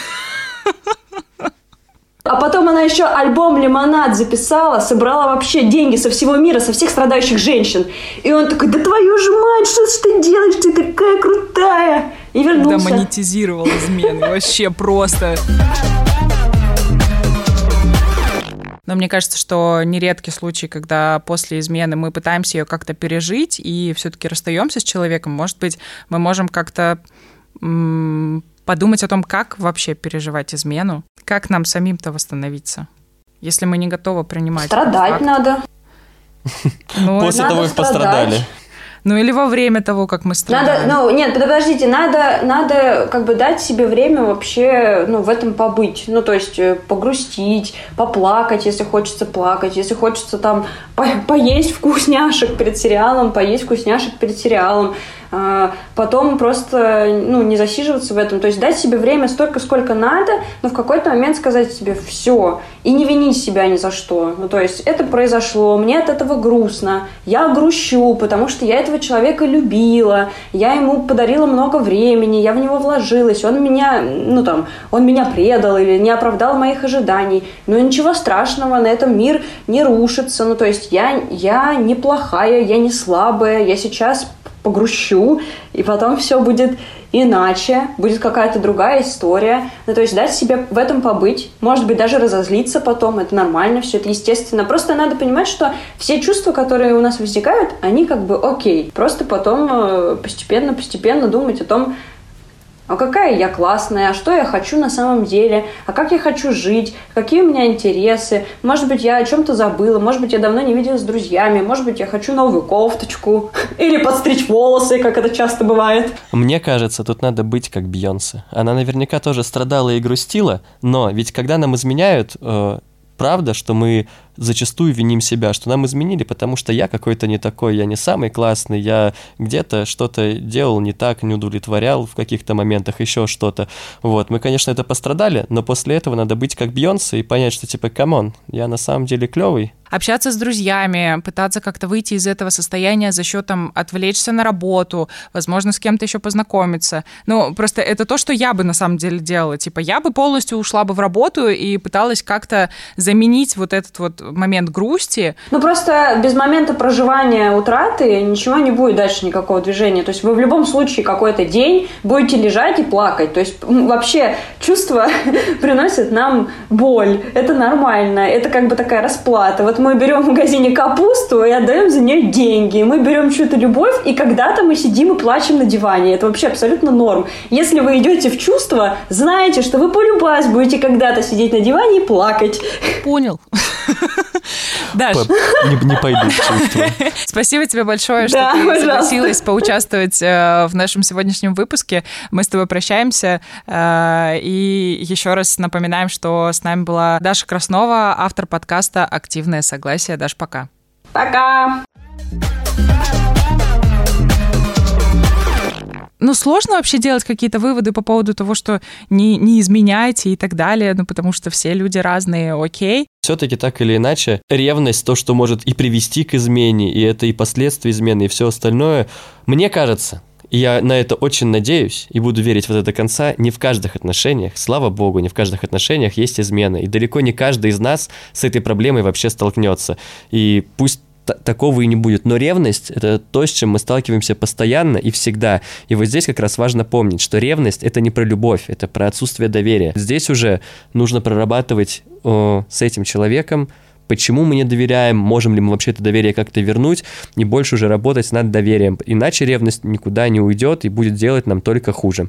[LAUGHS] А потом она еще альбом «Лимонад» записала, собрала вообще деньги со всего мира, со всех страдающих женщин. И он такой, да твою же мать, что ты делаешь, ты такая крутая. И вернулся. Да монетизировал измены, вообще просто. Но мне кажется, что нередкий случай, когда после измены мы пытаемся ее как-то пережить и все-таки расстаемся с человеком. Может быть, мы можем как-то подумать о том, как вообще переживать измену, как нам самим-то восстановиться, если мы не готовы принимать. Страдать надо. Ну, После того, как пострадали. Ну или во время того, как мы страдаем. Надо, ну нет, подождите, надо, надо как бы дать себе время вообще, ну в этом побыть, ну то есть э, погрустить, поплакать, если хочется плакать, если хочется там по поесть вкусняшек перед сериалом, поесть вкусняшек перед сериалом, потом просто ну, не засиживаться в этом. То есть дать себе время столько, сколько надо, но в какой-то момент сказать себе все и не винить себя ни за что. Ну, то есть это произошло, мне от этого грустно, я грущу, потому что я этого человека любила, я ему подарила много времени, я в него вложилась, он меня, ну там, он меня предал или не оправдал моих ожиданий. Но ничего страшного, на этом мир не рушится. Ну, то есть я, я неплохая, я не слабая, я сейчас погрущу, и потом все будет иначе, будет какая-то другая история. Ну, то есть дать себе в этом побыть, может быть, даже разозлиться потом, это нормально, все это естественно. Просто надо понимать, что все чувства, которые у нас возникают, они как бы окей. Просто потом постепенно-постепенно думать о том, а какая я классная, а что я хочу на самом деле, а как я хочу жить, какие у меня интересы, может быть, я о чем-то забыла, может быть, я давно не виделась с друзьями, может быть, я хочу новую кофточку? [LAUGHS] Или подстричь волосы, как это часто бывает. Мне кажется, тут надо быть как Бьонсе. Она наверняка тоже страдала и грустила, но ведь когда нам изменяют, э, правда, что мы зачастую виним себя, что нам изменили, потому что я какой-то не такой, я не самый классный, я где-то что-то делал не так, не удовлетворял в каких-то моментах, еще что-то. Вот, мы, конечно, это пострадали, но после этого надо быть как Бьонсе и понять, что типа, come on, я на самом деле клевый, общаться с друзьями, пытаться как-то выйти из этого состояния за счетом отвлечься на работу, возможно, с кем-то еще познакомиться. Ну, просто это то, что я бы на самом деле делала. Типа, я бы полностью ушла бы в работу и пыталась как-то заменить вот этот вот момент грусти. Ну, просто без момента проживания утраты ничего не будет дальше никакого движения. То есть вы в любом случае какой-то день будете лежать и плакать. То есть вообще чувства [LAUGHS] приносят нам боль. Это нормально. Это как бы такая расплата. Вот мы берем в магазине капусту и отдаем за нее деньги. Мы берем чью-то любовь, и когда-то мы сидим и плачем на диване. Это вообще абсолютно норм. Если вы идете в чувства, знаете, что вы полюбас будете когда-то сидеть на диване и плакать. Понял. [LAUGHS] [LAUGHS] Даш. Не, не пойду. [LAUGHS] Спасибо тебе большое, что Да, ты пожалуйста. согласилась поучаствовать э, в нашем сегодняшнем выпуске. Мы с тобой прощаемся. э, И еще раз напоминаем, что с нами была Даша Краснова, автор подкаста «Активное согласие». Даш, пока. Пока! Ну, сложно вообще делать какие-то выводы по поводу того, что не, не изменяйте и так далее, ну, потому что все люди разные, окей. Все-таки так или иначе, ревность, то, что может и привести к измене, и это и последствия измены, и все остальное, мне кажется, и я на это очень надеюсь и буду верить в это до конца. Не в каждых отношениях, слава богу, не в каждых отношениях есть измена. И далеко не каждый из нас с этой проблемой вообще столкнется. И пусть такого и не будет. Но ревность – это то, с чем мы сталкиваемся постоянно и всегда. И вот здесь как раз важно помнить, что ревность – это не про любовь, это про отсутствие доверия. Здесь уже нужно прорабатывать э, с этим человеком, почему мы не доверяем, можем ли мы вообще это доверие как-то вернуть, и больше уже работать над доверием. Иначе ревность никуда не уйдет и будет делать нам только хуже.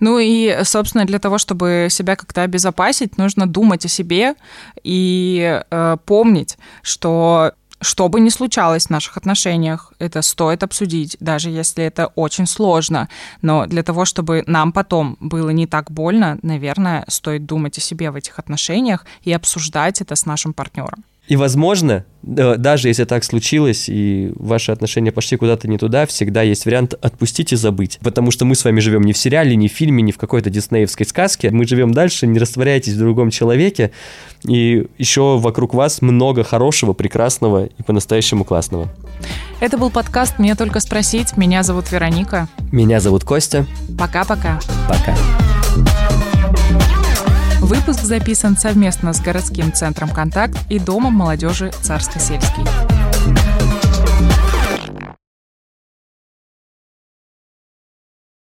Ну и, собственно, для того, чтобы себя как-то обезопасить, нужно думать о себе и э, помнить, что что бы ни случалось в наших отношениях, это стоит обсудить, даже если это очень сложно. Но для того, чтобы нам потом было не так больно, наверное, стоит думать о себе в этих отношениях и обсуждать это с нашим партнером. И, возможно, да, даже если так случилось, и ваши отношения пошли куда-то не туда, всегда есть вариант отпустить и забыть. Потому что мы с вами живем не в сериале, не в фильме, не в какой-то диснеевской сказке. Мы живем дальше, не растворяйтесь в другом человеке. И еще вокруг вас много хорошего, прекрасного и по-настоящему классного. Это был подкаст «Мне только спросить». Меня зовут Вероника. Меня зовут Костя. Пока-пока. Пока. Выпуск записан совместно с городским центром «Контакт» и Домом молодежи «Царско-сельский».